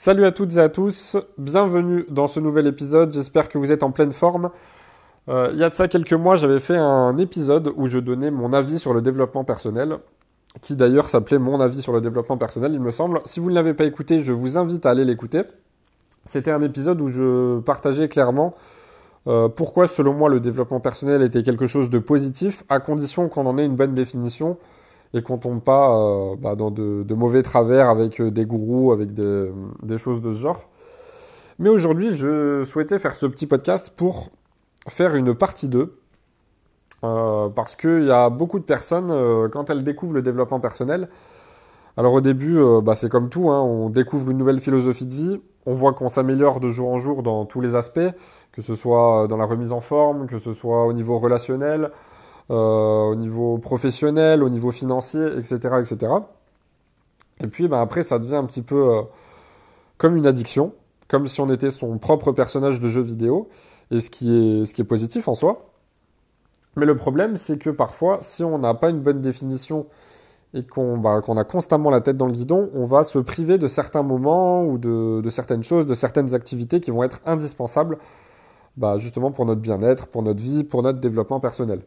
Salut à toutes et à tous, bienvenue dans ce nouvel épisode, j'espère que vous êtes en pleine forme. Euh, il y a de ça quelques mois, j'avais fait un épisode où je donnais mon avis sur le développement personnel, qui d'ailleurs s'appelait Mon avis sur le développement personnel, il me semble. Si vous ne l'avez pas écouté, je vous invite à aller l'écouter. C'était un épisode où je partageais clairement euh, pourquoi, selon moi, le développement personnel était quelque chose de positif, à condition qu'on en ait une bonne définition et qu'on tombe pas euh, bah, dans de, mauvais travers avec euh, des gourous, avec des, choses de ce genre. Mais aujourd'hui, je souhaitais faire ce petit podcast pour faire une partie 2. Euh, parce qu'il y a beaucoup de personnes, quand elles découvrent le développement personnel, alors au début, bah, c'est comme tout, hein, on découvre une nouvelle philosophie de vie, on voit qu'on s'améliore de jour en jour dans tous les aspects, que ce soit dans la remise en forme, que ce soit au niveau relationnel, au niveau professionnel, au niveau financier, etc., etc. Et puis ben, après, ça devient un petit peu euh, comme une addiction, comme si on était son propre personnage de jeu vidéo, et ce qui est, ce qui est positif en soi. Mais le problème, c'est que parfois, si on n'a pas une bonne définition et qu'on bah, a constamment la tête dans le guidon, on va se priver de certains moments ou de, de certaines choses, de certaines activités qui vont être indispensables bah, justement pour notre bien-être, pour notre vie, pour notre développement personnel.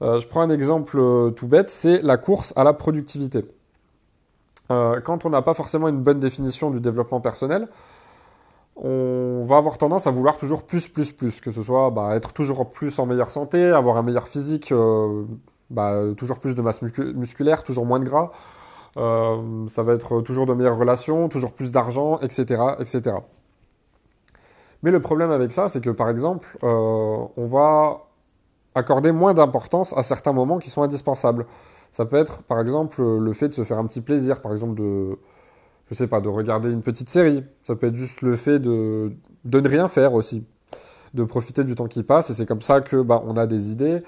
Euh, je prends un exemple euh, tout bête, c'est la course à la productivité. Euh, quand on n'a pas forcément une bonne définition du développement personnel, on va avoir tendance à vouloir toujours plus, plus, plus, que ce soit bah, être toujours plus en meilleure santé, avoir un meilleur physique, bah, toujours plus de masse musculaire, toujours moins de gras, ça va être toujours de meilleures relations, toujours plus d'argent, etc., etc. Mais le problème avec ça, c'est que par exemple, on va accorder moins d'importance à certains moments qui sont indispensables. Ça peut être, par exemple, le fait de se faire un petit plaisir, par exemple de, je sais pas, de regarder une petite série. Ça peut être juste le fait de, ne rien faire aussi, de profiter du temps qui passe. Et c'est comme ça que, bah, on a des idées.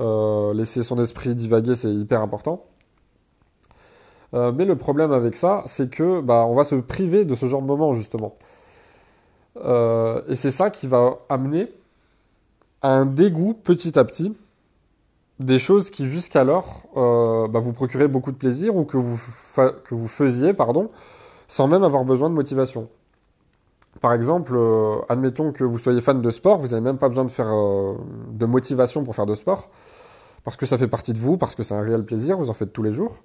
Euh, laisser son esprit divaguer, c'est hyper important. Euh, mais le problème avec ça, c'est que, bah, on va se priver de ce genre de moment justement. Euh, et c'est ça qui va amener un dégoût petit à petit des choses qui jusqu'alors euh, bah, vous procuraient beaucoup de plaisir ou que vous, faisiez pardon, sans même avoir besoin de motivation. Par exemple, euh, admettons que vous soyez fan de sport, vous n'avez même pas besoin de faire euh, de motivation pour faire de sport, parce que ça fait partie de vous, parce que c'est un réel plaisir, vous en faites tous les jours.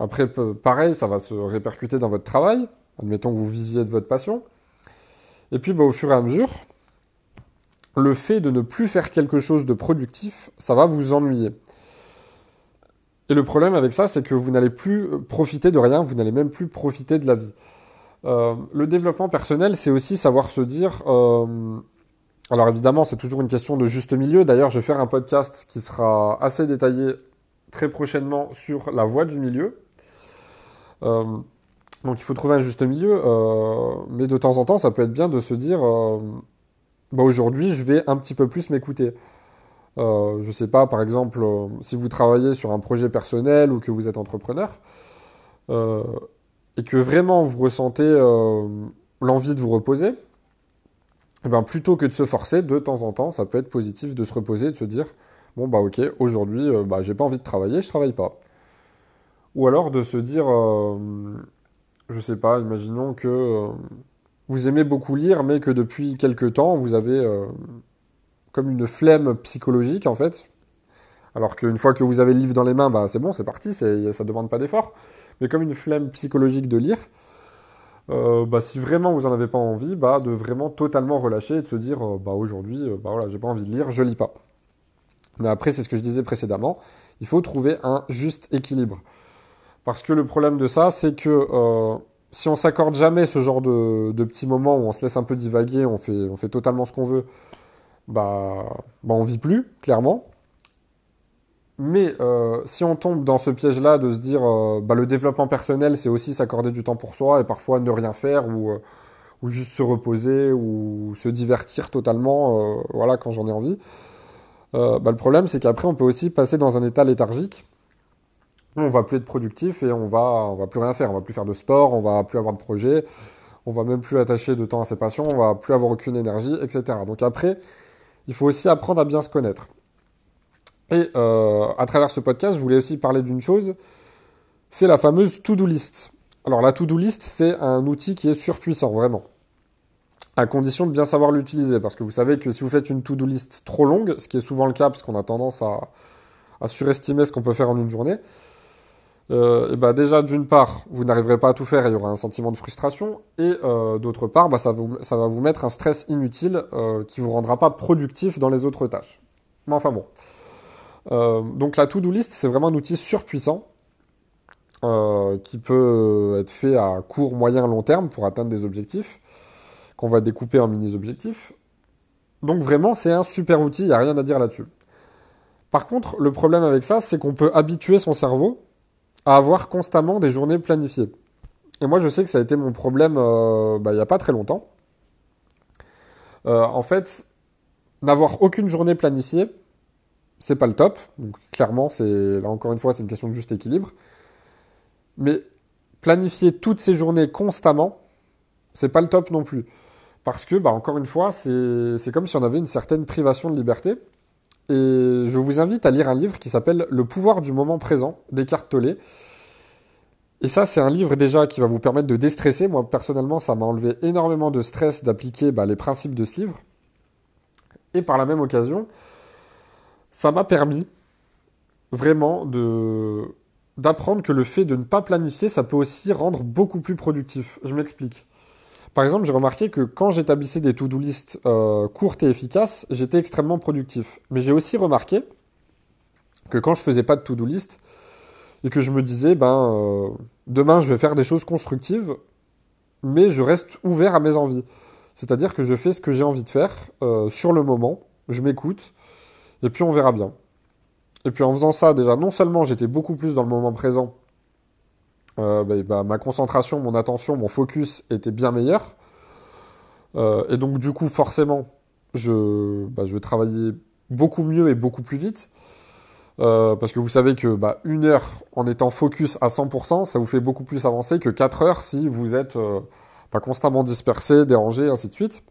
après, pareil, ça va se répercuter dans votre travail, admettons que vous visiez de votre passion. Et puis, bah, au fur et à mesure, le fait de ne plus faire quelque chose de productif, ça va vous ennuyer. Et le problème avec ça, c'est que vous n'allez plus profiter de rien, vous n'allez même plus profiter de la vie. Euh, le développement personnel, c'est aussi savoir se dire... Euh, alors évidemment, c'est toujours une question de juste milieu. D'ailleurs, je vais faire un podcast qui sera assez détaillé très prochainement sur la voie du milieu. Euh, donc il faut trouver un juste milieu, mais de temps en temps, ça peut être bien de se dire bah aujourd'hui, je vais un petit peu plus m'écouter. Euh, je sais pas, par exemple, euh, si vous travaillez sur un projet personnel ou que vous êtes entrepreneur, euh, et que vraiment vous ressentez l'envie de vous reposer, et eh ben, plutôt que de se forcer, de temps en temps, ça peut être positif de se reposer, de se dire, bon bah ok, aujourd'hui, bah, j'ai pas envie de travailler, je travaille pas. Ou alors de se dire, je sais pas, imaginons que vous aimez beaucoup lire, mais que depuis quelques temps, vous avez euh, comme une flemme psychologique, en fait. Alors qu'une fois que vous avez le livre dans les mains, bah, c'est bon, c'est parti, ça demande pas d'effort. Mais comme une flemme psychologique de lire, euh, bah, si vraiment vous n'en avez pas envie, bah, de vraiment totalement relâcher et de se dire, euh, bah, aujourd'hui, bah, voilà, j'ai pas envie de lire, je lis pas. Mais après, c'est ce que je disais précédemment, il faut trouver un juste équilibre. Parce que le problème de ça, c'est que si on s'accorde jamais ce genre de, petits moments où on se laisse un peu divaguer, on fait, totalement ce qu'on veut, bah, bah on vit plus, clairement. Mais euh, si on tombe dans ce piège-là de se dire euh, bah, le développement personnel, c'est aussi s'accorder du temps pour soi et parfois ne rien faire ou, euh, juste se reposer ou se divertir totalement, voilà, quand j'en ai envie. Bah, le problème, c'est qu'après, on peut aussi passer dans un état léthargique on va plus être productif et on va, va plus rien faire. On va plus faire de sport, on va plus avoir de projet, on va même plus attacher de temps à ses passions, on va plus avoir aucune énergie, etc. Donc après, il faut aussi apprendre à bien se connaître. Et euh, à travers ce podcast, je voulais aussi parler d'une chose, c'est la fameuse to-do list. Alors la to-do list, c'est un outil qui est surpuissant, vraiment. À condition de bien savoir l'utiliser, parce que vous savez que si vous faites une to-do list trop longue, ce qui est souvent le cas, parce qu'on a tendance à, surestimer ce qu'on peut faire en une journée, euh, et bah déjà d'une part, vous n'arriverez pas à tout faire et il y aura un sentiment de frustration, et euh, d'autre part, bah, ça, va vous mettre un stress inutile euh, qui vous rendra pas productif dans les autres tâches. Mais enfin bon. donc la to-do list, c'est vraiment un outil surpuissant euh, qui peut être fait à court, moyen, long terme pour atteindre des objectifs qu'on va découper en mini-objectifs. Donc vraiment, c'est un super outil, il n'y a rien à dire là-dessus. Par contre, le problème avec ça, c'est qu'on peut habituer son cerveau à avoir constamment des journées planifiées. Et moi, je sais que ça a été mon problème euh, bah, il n'y a pas très longtemps. Euh, en fait, n'avoir aucune journée planifiée, c'est pas le top. Donc, clairement, c'est là encore une fois, c'est une question de juste équilibre. Mais planifier toutes ces journées constamment, c'est pas le top non plus. Parce que, bah, encore une fois, c'est comme si on avait une certaine privation de liberté. Et je vous invite à lire un livre qui s'appelle Le pouvoir du moment présent d'Eckhart Tolle. Et ça, c'est un livre déjà qui va vous permettre de déstresser. Moi, personnellement, ça m'a enlevé énormément de stress d'appliquer bah, les principes de ce livre. Et par la même occasion, ça m'a permis vraiment d'apprendre que le fait de ne pas planifier, ça peut aussi rendre beaucoup plus productif. Je m'explique. Par exemple, j'ai remarqué que quand j'établissais des to-do list euh, courtes et efficaces, j'étais extrêmement productif. Mais j'ai aussi remarqué que quand je faisais pas de to-do list et que je me disais, ben, euh, demain je vais faire des choses constructives, mais je reste ouvert à mes envies. C'est-à-dire que je fais ce que j'ai envie de faire euh, sur le moment, je m'écoute, et puis on verra bien. Et puis en faisant ça, déjà, non seulement j'étais beaucoup plus dans le moment présent, bah, bah, ma concentration, mon attention, mon focus était bien meilleur. Euh, et donc du coup, forcément, je, bah, je travaillais beaucoup mieux et beaucoup plus vite. Euh, parce que vous savez que bah, une heure en étant focus à 100%, ça vous fait beaucoup plus avancer que 4 heures si vous êtes constamment dispersé, dérangé, ainsi de suite.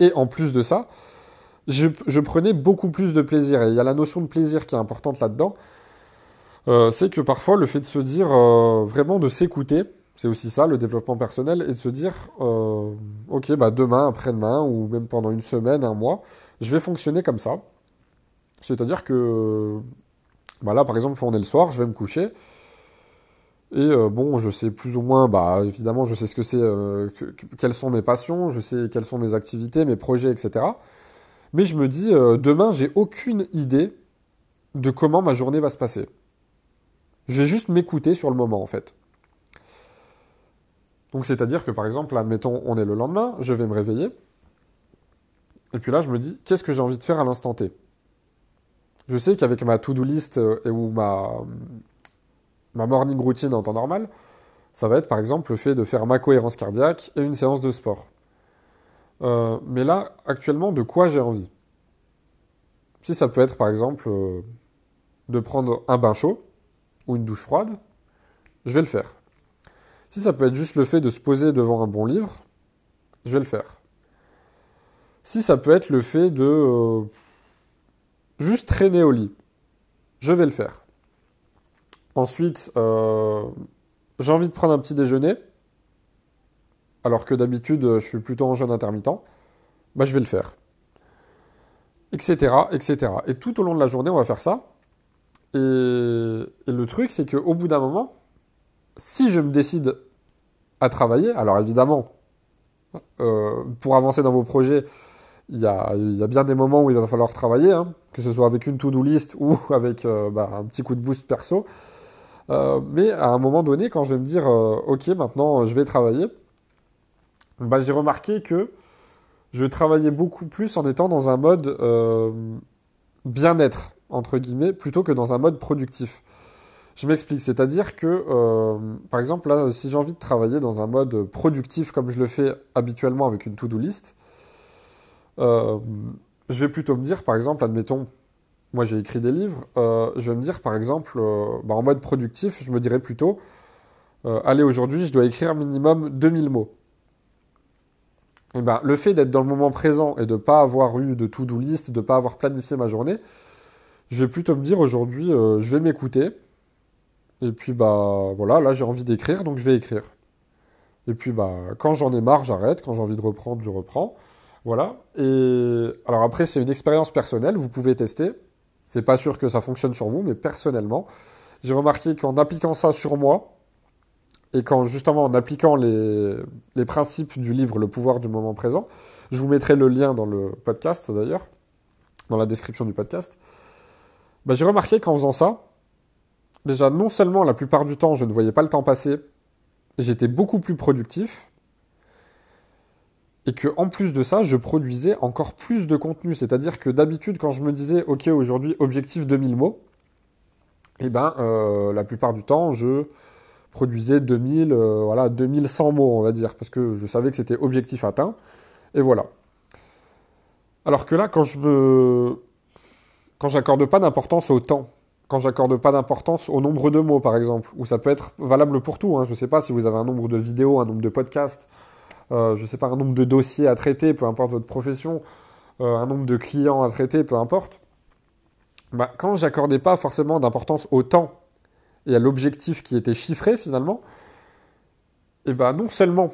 Et en plus de ça, je, prenais beaucoup plus de plaisir. Et il y a la notion de plaisir qui est importante là-dedans. Euh, c'est que parfois le fait de se dire euh, vraiment de s'écouter, c'est aussi ça le développement personnel, et de se dire euh, ok bah demain, après-demain, ou même pendant une semaine, un mois, je vais fonctionner comme ça. C'est-à-dire que bah là par exemple on est le soir, je vais me coucher. Et bon, je sais plus ou moins, bah évidemment, je sais ce que c'est, quelles sont mes passions, je sais quelles sont mes activités, mes projets, etc. Mais je me dis, demain, j'ai aucune idée de comment ma journée va se passer. Je vais juste m'écouter sur le moment, en fait. Donc, c'est-à-dire que, par exemple, admettons, on est le lendemain, je vais me réveiller. Et puis là, je me dis, qu'est-ce que j'ai envie de faire à l'instant T? Je sais qu'avec ma to-do list euh, et ou ma, ma morning routine en temps normal, ça va être par exemple le fait de faire ma cohérence cardiaque et une séance de sport. Euh, mais là, actuellement, de quoi j'ai envie? Si ça peut être, par exemple, euh, de prendre un bain chaud ou une douche froide, je vais le faire. Si ça peut être juste le fait de se poser devant un bon livre, je vais le faire. Si ça peut être le fait de euh, juste traîner au lit, je vais le faire. Ensuite, j'ai envie de prendre un petit déjeuner, alors que d'habitude je suis plutôt en jeûne intermittent, bah, je vais le faire. Etc., etc. Et tout au long de la journée, on va faire ça. Et, le truc, c'est qu'au bout d'un moment, si je me décide à travailler, alors évidemment, euh, pour avancer dans vos projets, il y, a, bien des moments où il va falloir travailler, hein, que ce soit avec une to-do list ou avec euh, bah, un petit coup de boost perso. Euh, mais à un moment donné, quand je vais me dire, ok, maintenant je vais travailler, bah, j'ai remarqué que je travaillais beaucoup plus en étant dans un mode bien-être, entre guillemets, plutôt que dans un mode productif. Je m'explique, c'est-à-dire que, euh, par exemple, là, si j'ai envie de travailler dans un mode productif comme je le fais habituellement avec une to-do list, euh, je vais plutôt me dire, par exemple, admettons, moi j'ai écrit des livres, je vais me dire, par exemple, bah, en mode productif, je me dirais plutôt, allez, aujourd'hui, je dois écrire minimum 2000 mots. Eh ben, le fait d'être dans le moment présent et de ne pas avoir eu de to-do list, de ne pas avoir planifié ma journée, je vais plutôt me dire aujourd'hui, euh, je vais m'écouter Et puis bah voilà, là j'ai envie d'écrire, donc je vais écrire. Et puis bah quand j'en ai marre, j'arrête. Quand j'ai envie de reprendre, je reprends. Voilà. Et alors après, c'est une expérience personnelle. Vous pouvez tester. C'est pas sûr que ça fonctionne sur vous, mais personnellement, j'ai remarqué qu'en appliquant ça sur moi, et quand justement en appliquant les, les, principes du livre Le pouvoir du moment présent, je vous mettrai le lien dans le podcast d'ailleurs, dans la description du podcast, bah, j'ai remarqué qu'en faisant ça, déjà non seulement la plupart du temps je ne voyais pas le temps passer, j'étais beaucoup plus productif, et que en plus de ça, je produisais encore plus de contenu. C'est-à-dire que d'habitude, quand je me disais, ok, aujourd'hui objectif 2000 mots, eh ben, euh, la plupart du temps, je produisais 2000, euh, voilà, 2100 mots, on va dire, parce que je savais que c'était objectif atteint, et voilà. Alors que là, quand je me, quand j'accorde pas d'importance au temps, quand j'accorde pas d'importance au nombre de mots, par exemple, ou ça peut être valable pour tout. Hein, je sais pas si vous avez un nombre de vidéos, un nombre de podcasts, euh, je sais pas, un nombre de dossiers à traiter, peu importe votre profession, euh, un nombre de clients à traiter, peu importe. Bah, quand j'accordais pas forcément d'importance au temps et à l'objectif qui était chiffré finalement, et eh ben non seulement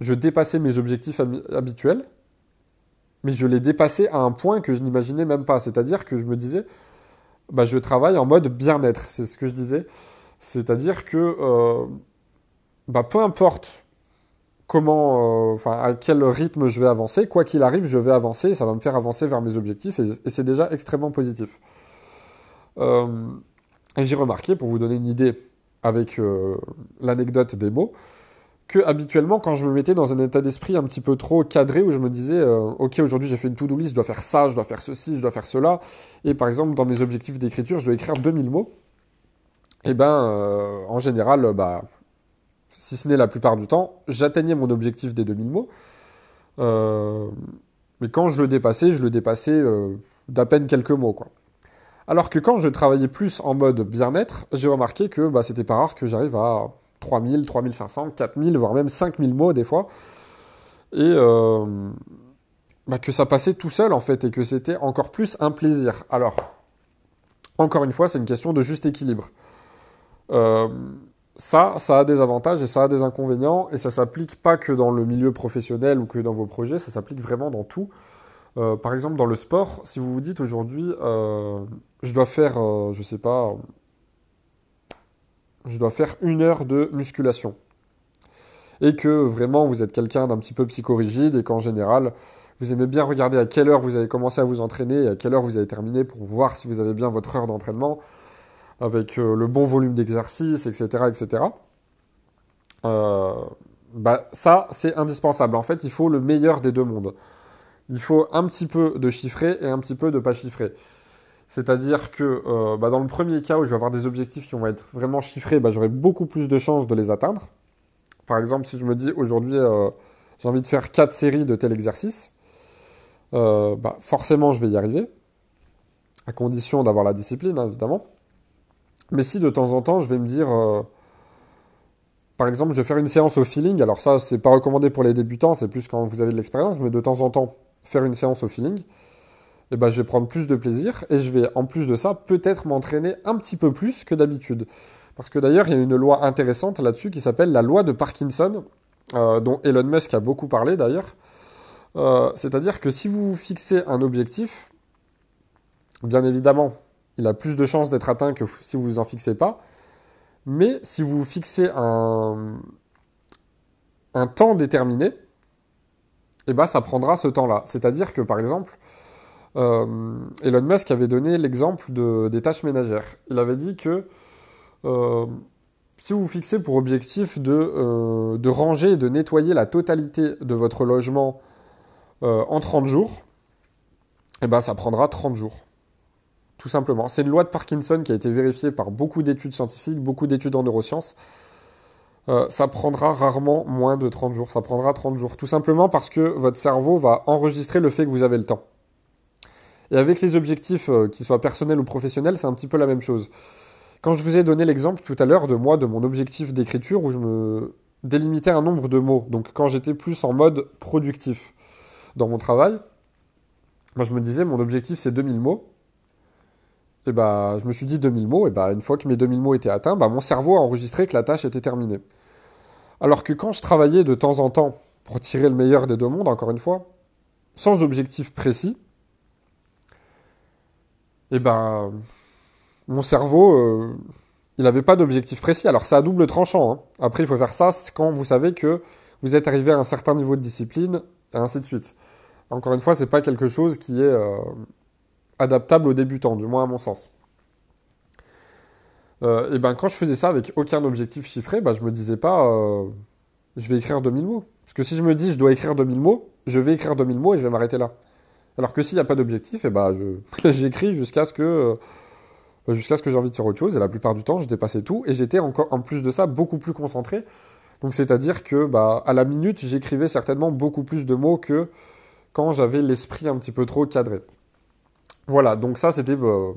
je dépassais mes objectifs habituels, mais je les dépassais à un point que je n'imaginais même pas. C'est-à-dire que je me disais, bah, je travaille en mode bien-être, c'est ce que je disais. C'est-à-dire que euh, bah, peu importe comment, euh, enfin à quel rythme je vais avancer, quoi qu'il arrive, je vais avancer, ça va me faire avancer vers mes objectifs, et, c'est déjà extrêmement positif. Euh, et j'ai remarqué, pour vous donner une idée avec l'anecdote des mots, que habituellement, quand je me mettais dans un état d'esprit un petit peu trop cadré, où je me disais, ok, aujourd'hui j'ai fait une to-do list, je dois faire ça, je dois faire ceci, je dois faire cela, et par exemple, dans mes objectifs d'écriture, je dois écrire 2000 mots, et ben, en général, bah, si ce n'est la plupart du temps, j'atteignais mon objectif des 2000 mots. Euh, mais quand je le dépassais, je le dépassais euh, d'à peine quelques mots. Quoi. Alors que quand je travaillais plus en mode bien-être, j'ai remarqué que bah, c'était pas rare que j'arrive à 3000, 3500, 4000, voire même 5000 mots des fois. Et euh, bah, que ça passait tout seul en fait, et que c'était encore plus un plaisir. Alors, encore une fois, c'est une question de juste équilibre. Euh, ça, ça a des avantages et ça a des inconvénients, et ça s'applique pas que dans le milieu professionnel ou que dans vos projets, ça s'applique vraiment dans tout. Euh, par exemple, dans le sport, si vous vous dites aujourd'hui, je dois faire, je sais pas, je dois faire une heure de musculation, et que vraiment vous êtes quelqu'un d'un petit peu psychorigide et qu'en général, vous aimez bien regarder à quelle heure vous avez commencé à vous entraîner et à quelle heure vous avez terminé pour voir si vous avez bien votre heure d'entraînement avec euh, le bon volume d'exercice, etc., etc. Euh, bah, ça, c'est indispensable. En fait, il faut le meilleur des deux mondes. Il faut un petit peu de chiffré et un petit peu de pas chiffré. C'est-à-dire que euh, bah, dans le premier cas où je vais avoir des objectifs qui vont être vraiment chiffrés, bah, j'aurai beaucoup plus de chances de les atteindre. Par exemple, si je me dis aujourd'hui j'ai envie de faire 4 séries de tel exercice, bah, forcément je vais y arriver, à condition d'avoir la discipline, hein, évidemment. Mais si de temps en temps, je vais me dire, euh, par exemple, je vais faire une séance au feeling, alors ça, c'est pas recommandé pour les débutants, c'est plus quand vous avez de l'expérience, mais de temps en temps, faire une séance au feeling, eh ben, je vais prendre plus de plaisir et je vais, en plus de ça, peut-être m'entraîner un petit peu plus que d'habitude. Parce que d'ailleurs, il y a une loi intéressante là-dessus qui s'appelle la loi de Parkinson, euh, dont Elon Musk a beaucoup parlé d'ailleurs. Euh, c'est-à-dire que si vous fixez un objectif, bien évidemment, il a plus de chances d'être atteint que si vous vous en fixez pas. Mais si vous fixez un, un temps déterminé, eh ben, ça prendra ce temps-là. C'est-à-dire que, par exemple, euh, Elon Musk avait donné l'exemple de, des tâches ménagères. Il avait dit que euh, si vous fixez pour objectif de, euh, de ranger et de nettoyer la totalité de votre logement en 30 jours, eh ben, ça prendra 30 jours tout simplement. C'est une loi de Parkinson qui a été vérifiée par beaucoup d'études scientifiques, beaucoup d'études en neurosciences. Ça prendra rarement moins de 30 jours, ça prendra 30 jours, tout simplement parce que votre cerveau va enregistrer le fait que vous avez le temps. Et avec les objectifs, euh, qu'ils soient personnels ou professionnels, c'est un petit peu la même chose. Quand je vous ai donné l'exemple tout à l'heure de moi, de mon objectif d'écriture, où je me délimitais un nombre de mots, donc quand j'étais plus en mode productif dans mon travail, moi je me disais, mon objectif c'est 2000 mots, et bah, je me suis dit 2000 mots, et bah, une fois que mes 2000 mots étaient atteints, bah, mon cerveau a enregistré que la tâche était terminée. Alors que quand je travaillais de temps en temps pour tirer le meilleur des deux mondes, encore une fois, sans objectif précis, et ben, mon cerveau, euh, il n'avait pas d'objectif précis. Alors c'est à double tranchant. Hein. Après, il faut faire ça quand vous savez que vous êtes arrivé à un certain niveau de discipline, et ainsi de suite. Encore une fois, c'est pas quelque chose qui est euh, adaptable aux débutants, du moins à mon sens. Euh, et ben quand je faisais ça avec aucun objectif chiffré, ben, je me disais pas je vais écrire 2000 mots. Parce que si je me dis je dois écrire 2000 mots, je vais écrire 2000 mots et je vais m'arrêter là. Alors que s'il n'y a pas d'objectif, et ben j'écris jusqu'à ce que euh, jusqu'à ce que j'ai envie de faire autre chose. Et la plupart du temps, je dépassais tout et j'étais encore en plus de ça beaucoup plus concentré. Donc c'est-à-dire que bah, à la minute, j'écrivais certainement beaucoup plus de mots que quand j'avais l'esprit un petit peu trop cadré. Voilà, donc ça c'était bah,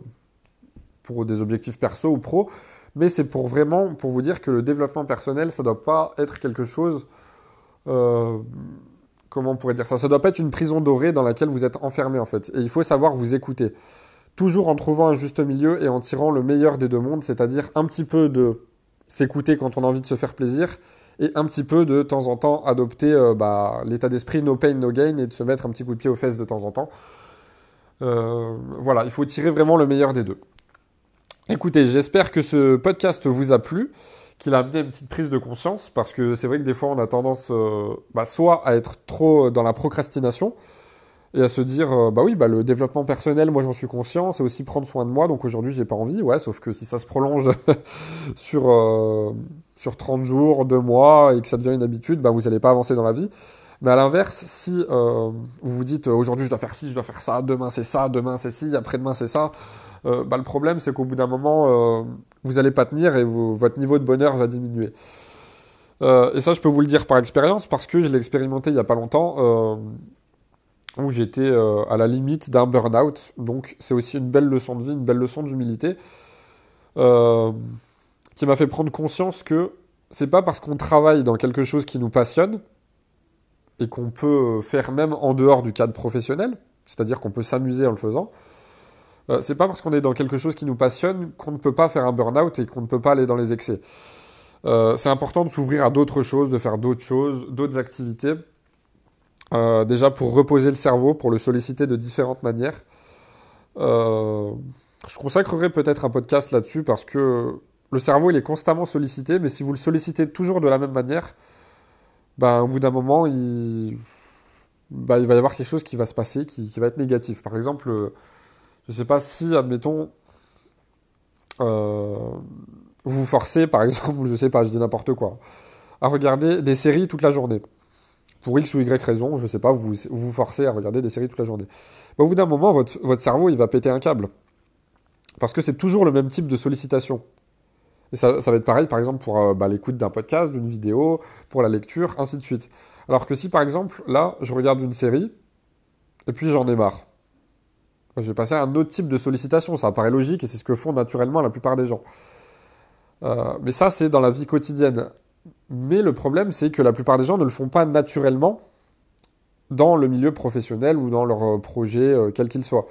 pour des objectifs perso ou pro, mais c'est pour vraiment pour vous dire que le développement personnel, ça doit pas être quelque chose. Euh, comment on pourrait dire ça? Ça doit pas être une prison dorée dans laquelle vous êtes enfermé en fait. Et il faut savoir vous écouter, toujours en trouvant un juste milieu et en tirant le meilleur des deux mondes, c'est-à-dire un petit peu de s'écouter quand on a envie de se faire plaisir et un petit peu de temps en temps adopter euh, bah, l'état d'esprit no pain no gain et de se mettre un petit coup de pied aux fesses de temps en temps. Euh, voilà, il faut tirer vraiment le meilleur des deux. Écoutez, j'espère que ce podcast vous a plu, qu'il a amené une petite prise de conscience, parce que c'est vrai que des fois on a tendance euh, bah, soit à être trop dans la procrastination, et à se dire, euh, bah oui, bah le développement personnel, moi j'en suis conscient, c'est aussi prendre soin de moi, donc aujourd'hui j'ai pas envie, ouais, sauf que si ça se prolonge sur, sur 30 jours, 2 mois, et que ça devient une habitude, bah vous n'allez pas avancer dans la vie. Mais à l'inverse, si euh, vous vous dites euh, aujourd'hui je dois faire ci, je dois faire ça, demain c'est ça, demain c'est ci, après-demain c'est ça, euh, bah, le problème c'est qu'au bout d'un moment, vous n'allez pas tenir et votre niveau de bonheur va diminuer. et ça, je peux vous le dire par expérience parce que je l'ai expérimenté il n'y a pas longtemps, où j'étais à la limite d'un burn-out. Donc c'est aussi une belle leçon de vie, une belle leçon d'humilité, qui m'a fait prendre conscience que c'est pas parce qu'on travaille dans quelque chose qui nous passionne et qu'on peut faire même en dehors du cadre professionnel, c'est-à-dire qu'on peut s'amuser en le faisant, euh, c'est pas parce qu'on est dans quelque chose qui nous passionne qu'on ne peut pas faire un burn-out et qu'on ne peut pas aller dans les excès. Euh, c'est important de s'ouvrir à d'autres choses, de faire d'autres choses, d'autres activités. Euh, déjà pour reposer le cerveau, pour le solliciter de différentes manières. je consacrerai peut-être un podcast là-dessus parce que le cerveau il est constamment sollicité, mais si vous le sollicitez toujours de la même manière, bah, au bout d'un moment, il... Il va y avoir quelque chose qui va se passer qui, va être négatif. Par exemple, je ne sais pas si, admettons, euh, vous forcez, par exemple, je ne sais pas, je dis n'importe quoi, à regarder des séries toute la journée. Pour X ou Y raison, je ne sais pas, vous vous forcez à regarder des séries toute la journée. Bah, au bout d'un moment, votre, cerveau, il va péter un câble. Parce que c'est toujours le même type de sollicitation. Et ça, va être pareil, par exemple, pour euh, bah, l'écoute d'un podcast, d'une vidéo, pour la lecture, ainsi de suite. Alors que si, par exemple, là, je regarde une série, et puis j'en ai marre. Je vais passer à un autre type de sollicitation. Ça paraît logique et c'est ce que font naturellement la plupart des gens. Euh, mais ça, c'est dans la vie quotidienne. Mais le problème, c'est que la plupart des gens ne le font pas naturellement dans le milieu professionnel ou dans leur euh, projet, quel qu'il soit.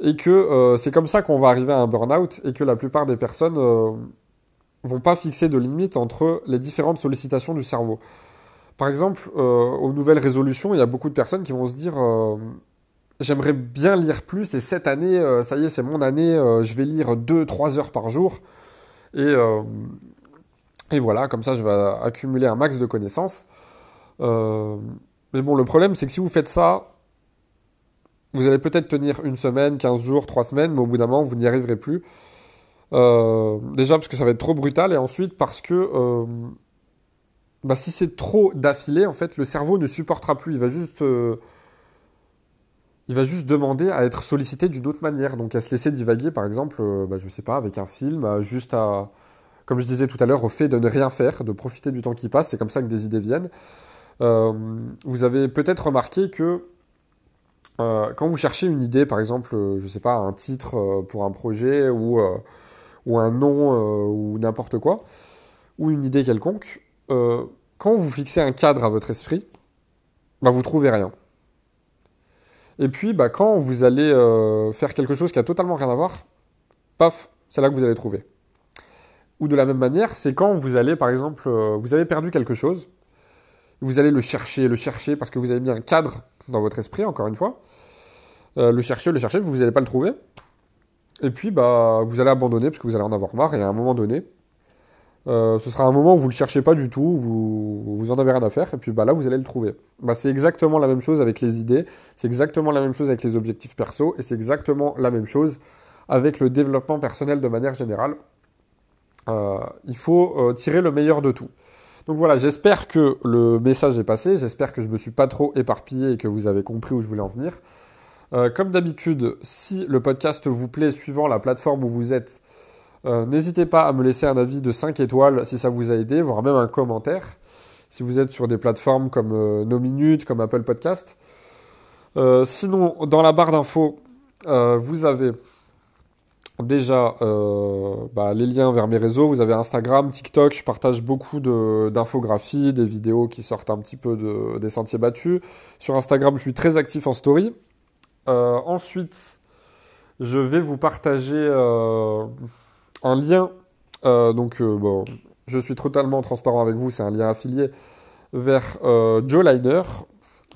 Et que c'est comme ça qu'on va arriver à un burn-out et que la plupart des personnes vont pas fixer de limite entre les différentes sollicitations du cerveau. Par exemple, euh, aux nouvelles résolutions, il y a beaucoup de personnes qui vont se dire euh, j'aimerais bien lire plus et cette année, euh, ça y est, c'est mon année, je vais lire 2-3 heures par jour. Et, et voilà, comme ça, je vais accumuler un max de connaissances. mais bon, le problème, c'est que si vous faites ça, vous allez peut-être tenir une semaine, 15 jours, 3 semaines, mais au bout d'un moment, vous n'y arriverez plus. Euh, déjà parce que ça va être trop brutal et ensuite parce que euh, bah, si c'est trop d'affilée, en fait, le cerveau ne supportera plus. Il va juste, euh, il va juste demander à être sollicité d'une autre manière. Donc à se laisser divaguer, par exemple, bah, je sais pas, avec un film, juste à, comme je disais tout à l'heure, au fait de ne rien faire, de profiter du temps qui passe. C'est comme ça que des idées viennent. vous avez peut-être remarqué que quand vous cherchez une idée, par exemple, je sais pas, un titre pour un projet ou un nom euh, ou n'importe quoi, ou une idée quelconque, euh, quand vous fixez un cadre à votre esprit, bah, vous trouvez rien. Et puis, bah, quand vous allez euh, faire quelque chose qui a totalement rien à voir, paf, c'est là que vous allez trouver. Ou de la même manière, c'est quand vous allez, par exemple, euh, vous avez perdu quelque chose, vous allez le chercher, le chercher, parce que vous avez mis un cadre dans votre esprit, encore une fois. Euh, le chercher, le chercher, vous n'allez pas le trouver. Et puis, bah, vous allez abandonner, parce que vous allez en avoir marre, et à un moment donné, euh, ce sera un moment où vous ne le cherchez pas du tout, vous, vous en avez rien à faire, et puis bah, là, vous allez le trouver. Bah, c'est exactement la même chose avec les idées, c'est exactement la même chose avec les objectifs perso, et c'est exactement la même chose avec le développement personnel de manière générale. Euh, il faut euh, tirer le meilleur de tout. Donc voilà, j'espère que le message est passé, j'espère que je ne me suis pas trop éparpillé et que vous avez compris où je voulais en venir. comme d'habitude, si le podcast vous plaît, suivant la plateforme où vous êtes, euh, n'hésitez pas à me laisser un avis de 5 étoiles si ça vous a aidé, voire même un commentaire. Si vous êtes sur des plateformes comme euh, No Minutes, comme Apple Podcast. Euh, sinon, dans la barre d'infos, vous avez déjà bah, les liens vers mes réseaux. Vous avez Instagram, TikTok. Je partage beaucoup d'infographies, des vidéos qui sortent un petit peu des sentiers battus. Sur Instagram, je suis très actif en story. ensuite, je vais vous partager un lien, euh, donc euh, bon, je suis totalement transparent avec vous, c'est un lien affilié vers euh, Joe Liner.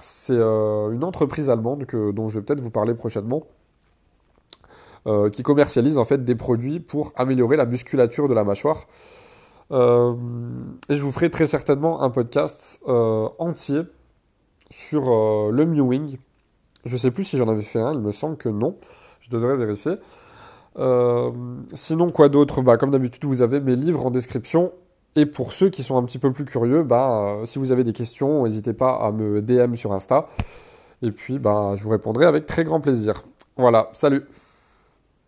C'est une entreprise allemande que, dont je vais peut-être vous parler prochainement, qui commercialise en fait des produits pour améliorer la musculature de la mâchoire. et je vous ferai très certainement un podcast entier sur le Mewing. Je ne sais plus si j'en avais fait un, il me semble que non. Je devrais vérifier. Euh, sinon, quoi d'autre? Bah, Comme d'habitude, vous avez mes livres en description. Et pour ceux qui sont un petit peu plus curieux, bah, euh, si vous avez des questions, n'hésitez pas à me DM sur Insta. Et puis, bah, je vous répondrai avec très grand plaisir. Voilà, salut